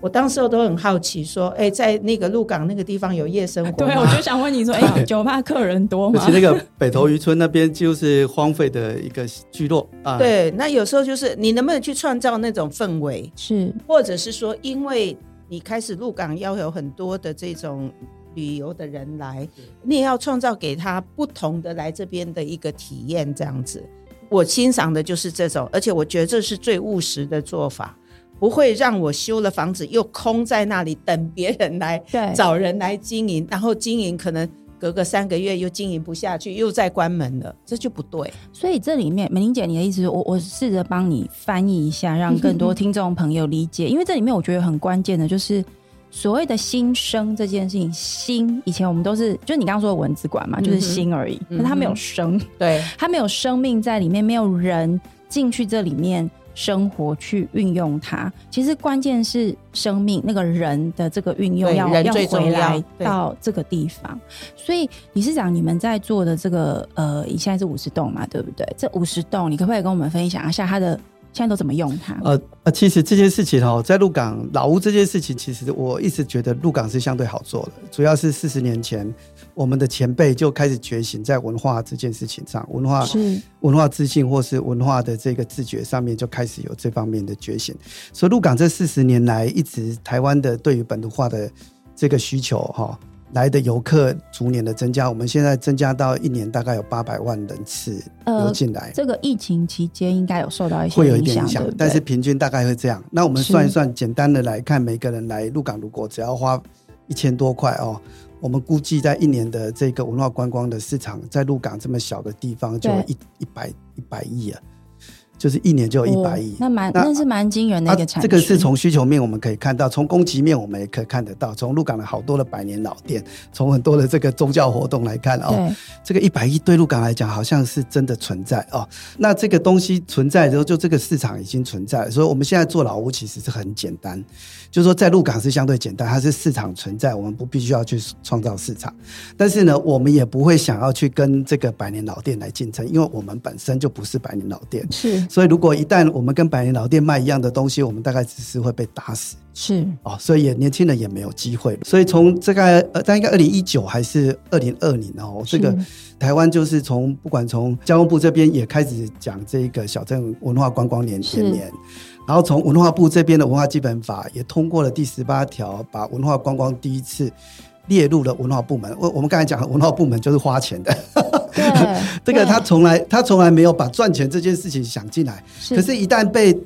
我当时我都很好奇，说，哎，在那个鹿港那个地方有夜生活吗？对，我就想问你说，哎，酒吧客人多吗而且？那个北投渔村那边就是荒废的一个聚落啊。，对，那有时候就是你能不能去创造那种氛围，是或者是说，因为你开始鹿港要有很多的这种旅游的人来，你也要创造给他不同的来这边的一个体验，这样子。我欣赏的就是这种，而且我觉得这是最务实的做法，不会让我修了房子又空在那里等别人来对找人来经营，然后经营可能隔个三个月又经营不下去，又再关门了，这就不对。所以这里面美玲姐，你的意思是我我试着帮你翻译一下，让更多 (laughs) 听众朋友理解，因为这里面我觉得很关键的就是所谓的新生这件事情。新以前我们都是，就你刚刚说的文字馆嘛，就是新而已，可它没有生，对，(laughs) 它没有生命在里面，没有人进去这里面。生活去运用它，其实关键是生命那个人的这个运用要要回来到这个地方。所以理事长，你们在做的这个呃，你现在是五十栋嘛，对不对？这五十栋，你可不可以跟我们分享一下它的现在都怎么用它？呃呃，其实这件事情哦，在鹿港老屋这件事情，其实我一直觉得鹿港是相对好做的，主要是四十年前。我们的前辈就开始觉醒在文化这件事情上，文化是文化自信或是文化的这个自觉上面就开始有这方面的觉醒。所以鹿港这四十年来一直台湾的对于本土化的这个需求哈，来的游客逐年的增加，我们现在增加到一年大概有八百万人次流进来。这个疫情期间应该有受到一些会有一点影响，但是平均大概会这样。那我们算一算，简单的来看，每个人来鹿港如果只要花一千多块哦。我们估计在一年的这个文化观光的市场，在鹿港这么小的地方，就一一百一百亿啊。就是一年就有一百亿，那蛮那是蛮惊人的一个产。这个是从需求面我们可以看到，从供给面我们也可以看得到。从鹿港的好多的百年老店，从很多的这个宗教活动来看哦，这个一百亿对鹿港来讲好像是真的存在哦。那这个东西存在之后，就这个市场已经存在，所以我们现在做老屋其实是很简单，就是说在鹿港是相对简单，它是市场存在，我们不必须要去创造市场。但是呢，我们也不会想要去跟这个百年老店来竞争，因为我们本身就不是百年老店。是。所以，如果一旦我们跟百年老店卖一样的东西，我们大概只是会被打死。是哦，所以也年轻人也没有机会。所以从这个呃，大概二零一九还是二零二零哦，这个台湾就是从不管从交通部这边也开始讲这个小镇文化观光年年年，然后从文化部这边的文化基本法也通过了第十八条，把文化观光第一次列入了文化部门。我我们刚才讲文化部门就是花钱的。(laughs) 对，这个他从来他从来没有把赚钱这件事情想进来。可是，一旦被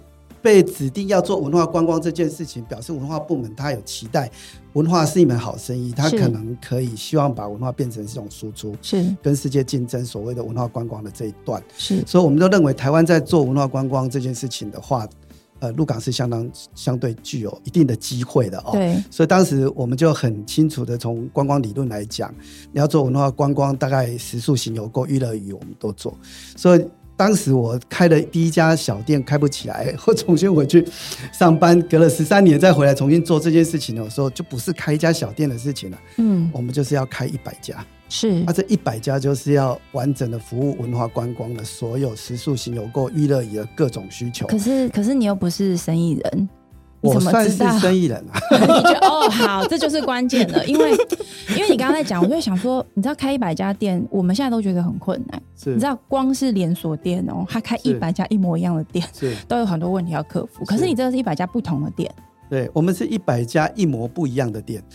被指定要做文化观光这件事情，表示文化部门他有期待，文化是一门好生意，他可能可以希望把文化变成这种输出，是跟世界竞争所谓的文化观光的这一段。是，所以我们都认为台湾在做文化观光这件事情的话。呃，鹿港是相当相对具有一定的机会的哦。对，所以当时我们就很清楚的从观光理论来讲，你要做文化观光，大概食宿行游购娱乐娱我们都做。所以当时我开的第一家小店开不起来，(laughs) 我重新回去上班，隔了十三年再回来重新做这件事情的时候，就不是开一家小店的事情了。嗯，我们就是要开一百家。是，那这一百家就是要完整的服务文化观光的所有食宿行游购娱乐的各种需求。可是，可是你又不是生意人，我算是生意人啊。(laughs) 你觉得 (laughs) 哦，好，这就是关键了，因为因为你刚刚在讲，我就想说，你知道开一百家店，我们现在都觉得很困难。是，你知道光是连锁店哦，他开一百家一模一样的店，是都有很多问题要克服。可是你这个是一百家不同的店。对，我们是一百家一模不一样的店。(laughs)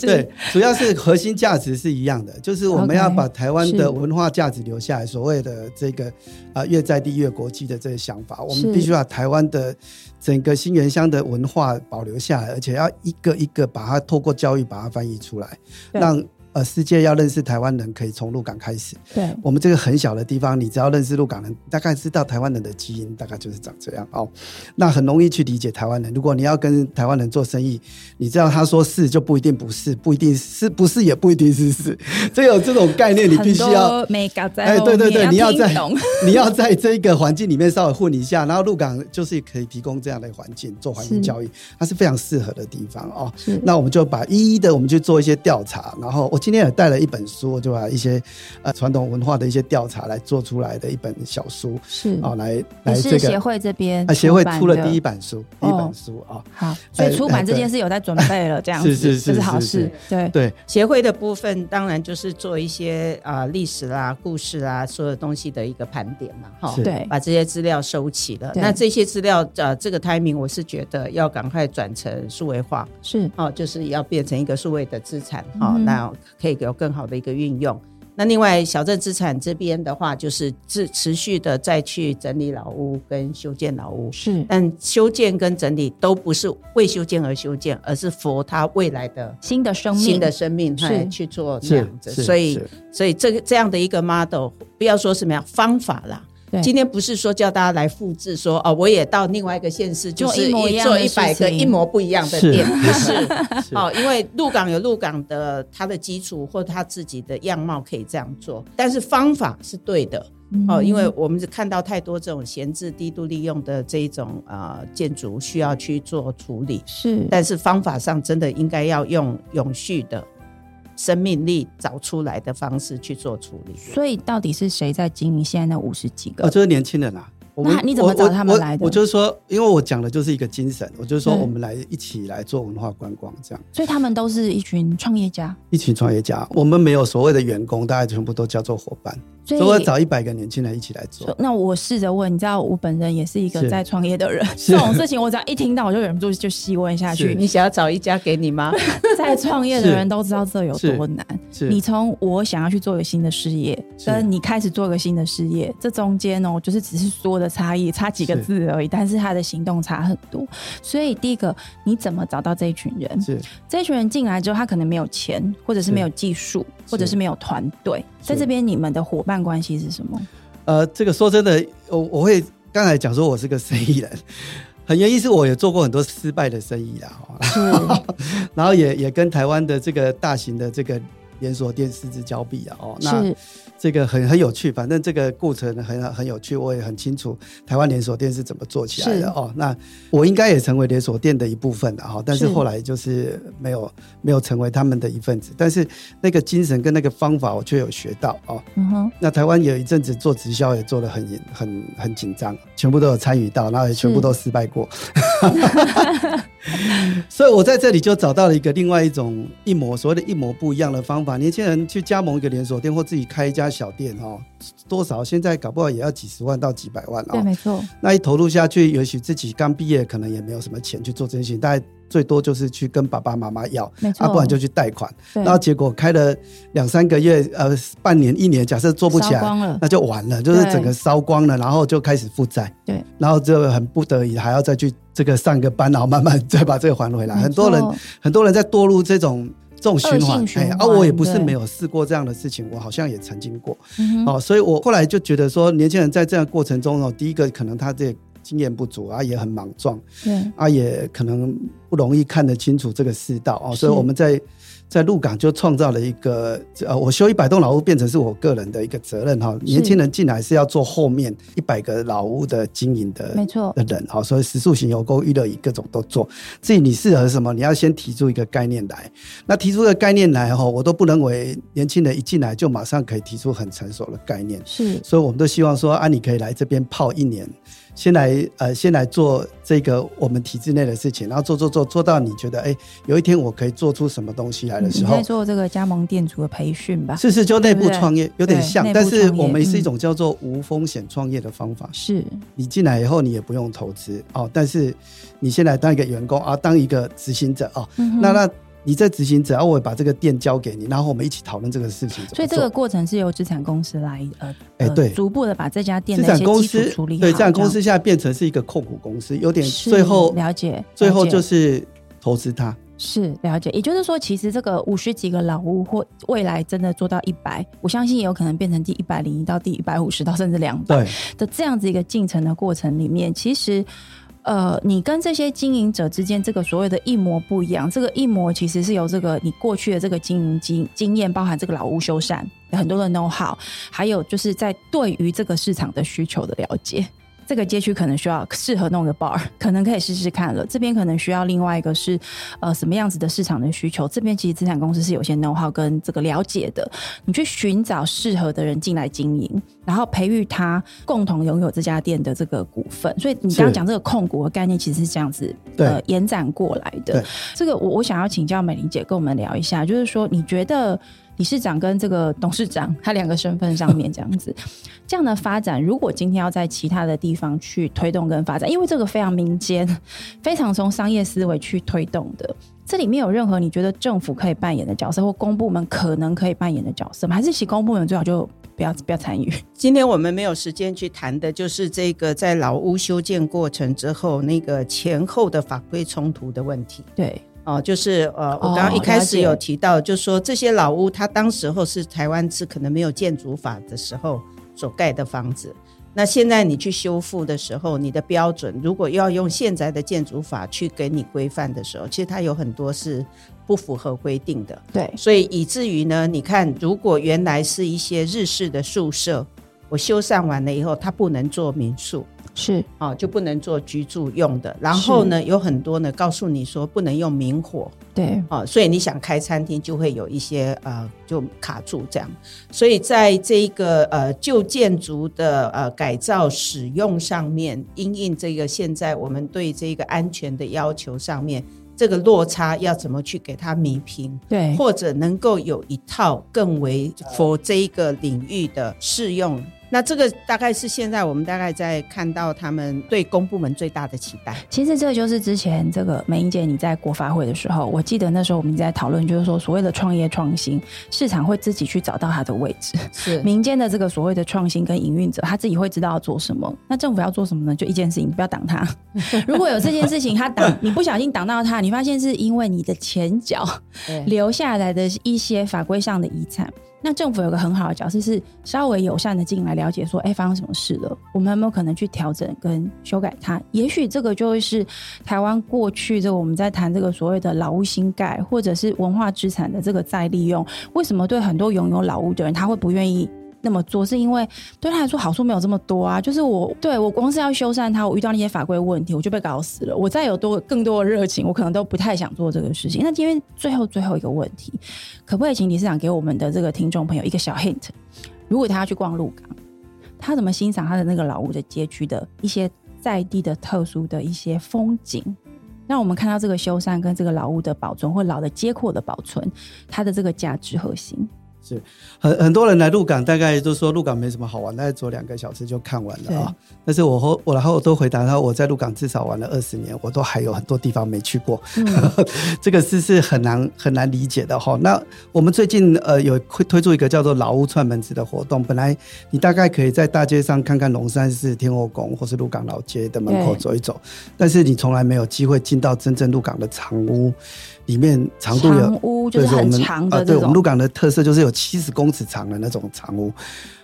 对，主要是核心价值是一样的，就是我们要把台湾的文化价值留下来。所谓的这个啊，越在地越国际的这个想法，我们必须把台湾的整个新源乡的文化保留下来，而且要一个一个把它透过教育把它翻译出来，让。呃，世界要认识台湾人，可以从鹿港开始。对，我们这个很小的地方，你只要认识鹿港人，大概知道台湾人的基因，大概就是长这样哦。那很容易去理解台湾人。如果你要跟台湾人做生意，你知道他说是就不一定不是，不一定是不是也不一定是是。(laughs) 这有这种概念，你必须要哎，对对对，你要在 (laughs) 你要在这个环境里面稍微混一下，然后鹿港就是可以提供这样的环境做环境教育，它是非常适合的地方哦。那我们就把一一的我们去做一些调查，然后我。今天也带了一本书，就把一些呃传统文化的一些调查来做出来的一本小书，是。啊，来来这个协会这边啊，协会出了第一版书，第一本书啊，好，所以出版这件事有在准备了，这样子是是是好事，对。对。协会的部分当然就是做一些啊历史啦、故事啦，所有东西的一个盘点嘛，哈，对，把这些资料收齐了。那这些资料呃，这个 timing 我是觉得要赶快转成数位化，是。哦，就是要变成一个数位的资产，好，那。可以有更好的一个运用，那另外小镇资产这边的话，就是持持续的再去整理老屋跟修建老屋，是。但修建跟整理都不是为修建而修建，而是佛他未来的新的生命，新的生命是。来去做这样子。所以所以这个这样的一个 model，不要说什么样方法啦。对。今天不是说叫大家来复制说哦，我也到另外一个县市，就是一模一样的做一百个一模不一样的店，不是。是 (laughs) 哦，因为鹿港有鹿港的它的基础或它自己的样貌可以这样做，但是方法是对的。哦，因为我们是看到太多这种闲置、低度利用的这一种呃建筑需要去做处理，是。但是方法上真的应该要用永续的生命力找出来的方式去做处理。所以到底是谁在经营现在那五十几个？哦，就是年轻人啊。我们那你怎么找他们来的我就是说，因为我讲的就是一个精神，我就是说我们来一起来做文化观光，这样所以他们都是一群创业家，一群创业家，我们没有所谓的员工，大家全部都叫做伙伴，所所以。找一百个年轻人一起来做。那我试着问，你知道我本人也是一个在创业的人，这种事情我只要一听到，我就忍不住就细问下去。你想要找一家给你吗？(laughs) 在创业的人都知道这有多难。是你从我想要去做一个新的事业，跟你开始做一个新的事业，这中间哦，就是只是说的差异，差几个字而已，但是他的行动差很多。所以第一个，你怎么找到这一群人？是这一群人进来之后，他可能没有钱，或者是没有技术，或者是没有团队。在这边，你们的伙伴关系是什么？呃，这个说真的，我我会刚才讲说我是个生意人，很原因是我也做过很多失败的生意啦，哦是 (laughs) 然后也也跟台湾的这个大型的这个连锁店失之交臂啊，哦，那是这个很很有趣，反正这个过程很很有趣，我也很清楚台湾连锁店是怎么做起来的哦。那我应该也成为连锁店的一部分的哈，但是是后来就是没有没有成为他们的一份子，但是那个精神跟那个方法我却有学到哦。嗯哼，那台湾有一阵子做直销也做得很严很很紧张，全部都有参与到，然后也全部都失败过。(laughs) (laughs) 所以我在这里就找到了一个另外一种一模所谓的一模不一样的方法。年轻人去加盟一个连锁店或自己开一家小店哦，多少现在搞不好也要几十万到几百万对，哦。没错，那一投入下去，也许自己刚毕业，可能也没有什么钱去做这些事情，大概最多就是去跟爸爸妈妈要，啊，不然就去贷款。然后结果开了两三个月，呃，半年一年，假设做不起来。那就完了，就是整个烧光了，然后就开始负债，对，然后就很不得已还要再去这个上个班，然后慢慢再把这个还回来。很多人很多人在堕入这种这种循恶环性，循环。啊，我也不是对。没有试过这样的事情，我好像也曾经过，嗯哦，所以我后来就觉得说，年轻人在这样的过程中哦，第一个可能他这经验不足啊，也很莽撞对，啊，也可能不容易看得清楚这个世道哦，所以我们在。在鹿港就创造了一个，呃，我修一百栋老屋变成是我个人的一个责任哈。年轻人进来是要做后面一百个老屋的经营的没错，的人，哈，所以食宿行游购娱乐椅各种都做。至于你适合什么，你要先提出一个概念来。那提出个概念来哈，我都不认为年轻人一进来就马上可以提出很成熟的概念，是所以我们都希望说啊，你可以来这边泡一年。先来呃，先来做这个我们体制内的事情，然后做做做做到你觉得哎，有一天我可以做出什么东西来的时候你在，做这个加盟店主的培训吧？是是就内部创业有点像但是我们是一嗯种叫做无风险创业的方法。是你进来以后，你也不用投资哦，但是你先来当一个员工啊，当一个执行者哦。嗯那那你在执行者，啊，我把这个店交给你，然后我们一起讨论这个事情。所以这个过程是由资产公司来呃，呃哎对逐步的把这家店资产公的一些基础司处理好，对资产公司这现在变成是一个控股公司，有点最后了解，最后就是投资它。是了解，也就是说，其实这个五十几个老屋或未来真的做到一百，我相信也有可能变成第一百零一到第一百五十到甚至两百，的这样子一个进程的过程里面，其实。呃，你跟这些经营者之间这个所谓的一模不一样，这个一模其实是由这个你过去的这个经营经经验，包含这个老屋修缮很多的 know how，还有就是在对于这个市场的需求的了解。这个街区可能需要适合弄个 bar，(laughs) 可能可以试试看了。这边可能需要另外一个是呃什么样子的市场的需求。这边其实资产公司是有些 know how 跟这个了解的，你去寻找适合的人进来经营，然后培育他共同拥有这家店的这个股份。所以你刚刚讲这个控股的概念，其实是这样子对呃延展过来的。这个我我想要请教美玲姐跟我们聊一下，就是说你觉得。理事长跟这个董事长，他两个身份上面这样子，(laughs) 这样的发展，如果今天要在其他的地方去推动跟发展，因为这个非常民间，非常从商业思维去推动的，这里面有任何你觉得政府可以扮演的角色，或公部门可能可以扮演的角色吗？还是其公部门最好就不要不要参与？今天我们没有时间去谈的，就是这个在老屋修建过程之后，那个前后的法规冲突的问题。对，哦，就是呃，我刚刚一开始有提到，就是说这些老屋，它当时候是台湾是可能没有建筑法的时候所盖的房子。那现在你去修复的时候，你的标准如果要用现在的建筑法去给你规范的时候，其实它有很多是不符合规定的。对，所以以至于呢，你看，如果原来是一些日式的宿舍，我修缮完了以后，它不能做民宿。是哦，就不能做居住用的。然后呢，有很多呢告诉你说不能用明火，对哦，所以你想开餐厅就会有一些呃就卡住这样。所以在这一个呃旧建筑的呃改造使用上面，因应这个现在我们对这个安全的要求上面，这个落差要怎么去给它弥平？对，或者能够有一套更为 for 这一个领域的适用。那这个大概是现在我们大概在看到他们对公部门最大的期待。其实这个就是之前这个美英姐你在国发会的时候，我记得那时候我们在讨论，就是说所谓的创业创新，市场会自己去找到它的位置。是 (laughs) 民间的这个所谓的创新跟营运者，他自己会知道要做什么。那政府要做什么呢？就一件事情，不要挡他。(laughs) 如果有这件事情，他挡你不小心挡到他，你发现是因为你的前脚 (laughs) 留下来的一些法规上的遗产。那政府有个很好的角色，是稍微友善的进来了解，说，哎，发生什么事了？我们有没有可能去调整跟修改它？也许这个就会是台湾过去这个我们在谈这个所谓的老屋新盖，或者是文化资产的这个再利用，为什么对很多拥有老屋的人，他会不愿意？那么做是因为对他来说好处没有这么多啊，就是我对我光是要修缮它，我遇到那些法规问题，我就被搞死了。我再有多更多的热情，我可能都不太想做这个事情。那今天最后最后一个问题，可不可以请理事长给我们的这个听众朋友一个小 hint？如果他要去逛鹿港，他怎么欣赏他的那个老屋的街区的一些在地的特殊的一些风景，让我们看到这个修缮跟这个老屋的保存或老的街廓的保存，它的这个价值核心。是很很多人来鹿港，大概都说鹿港没什么好玩，大概走两个小时就看完了啊。但是我和我然后我都回答他，我在鹿港至少玩了二十年，我都还有很多地方没去过。(laughs) 这个是是很难很难理解的哈。那我们最近呃有会推出一个叫做老屋串门子的活动，本来你大概可以在大街上看看龙山寺、天后宫或是鹿港老街的门口走一走，但是你从来没有机会进到真正鹿港的长屋。里面长度有，屋就是很长的对，我们鹿港的特色就是有七十公尺长的那种长屋，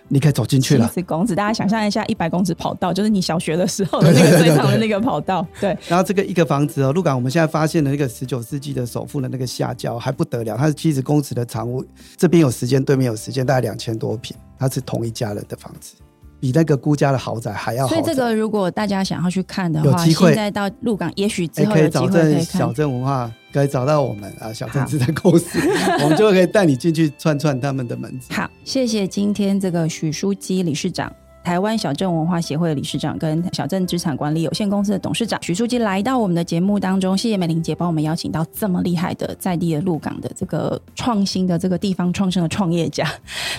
你可以走进去了。七十公尺，大家想象一下，一百公尺跑道，就是你小学的时候的那个最长的那个跑道。对。然后这个一个房子哦，鹿港我们现在发现的那个十九世纪的首富的那个下郊还不得了，它是七十公尺的长屋，这边有时间，对面有时间，大概两千多平，它是同一家人的房子。比那个孤家的豪宅还要好。所以这个如果大家想要去看的话，现在到鹿港，也许之后有机会可以小镇文化，可以找到我们啊，小镇子的公司，(laughs) 我们就可以带你进去串串他们的门子。好，谢谢今天这个许书记理事长。台湾小镇文化协会的理事长跟小镇资产管理有限公司的董事长许书记来到我们的节目当中，谢谢美玲姐帮我们邀请到这么厉害的在地的鹿港的这个创新的这个地方创生的创业家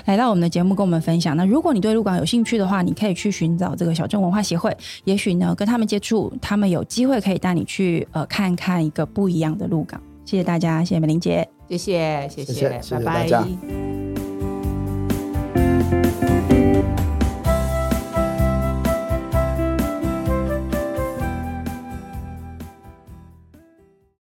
来到我们的节目跟我们分享。那如果你对鹿港有兴趣的话，你可以去寻找这个小镇文化协会，也许呢跟他们接触，他们有机会可以带你去呃看看一个不一样的鹿港。谢谢大家，谢谢美玲姐，谢谢谢谢，拜拜。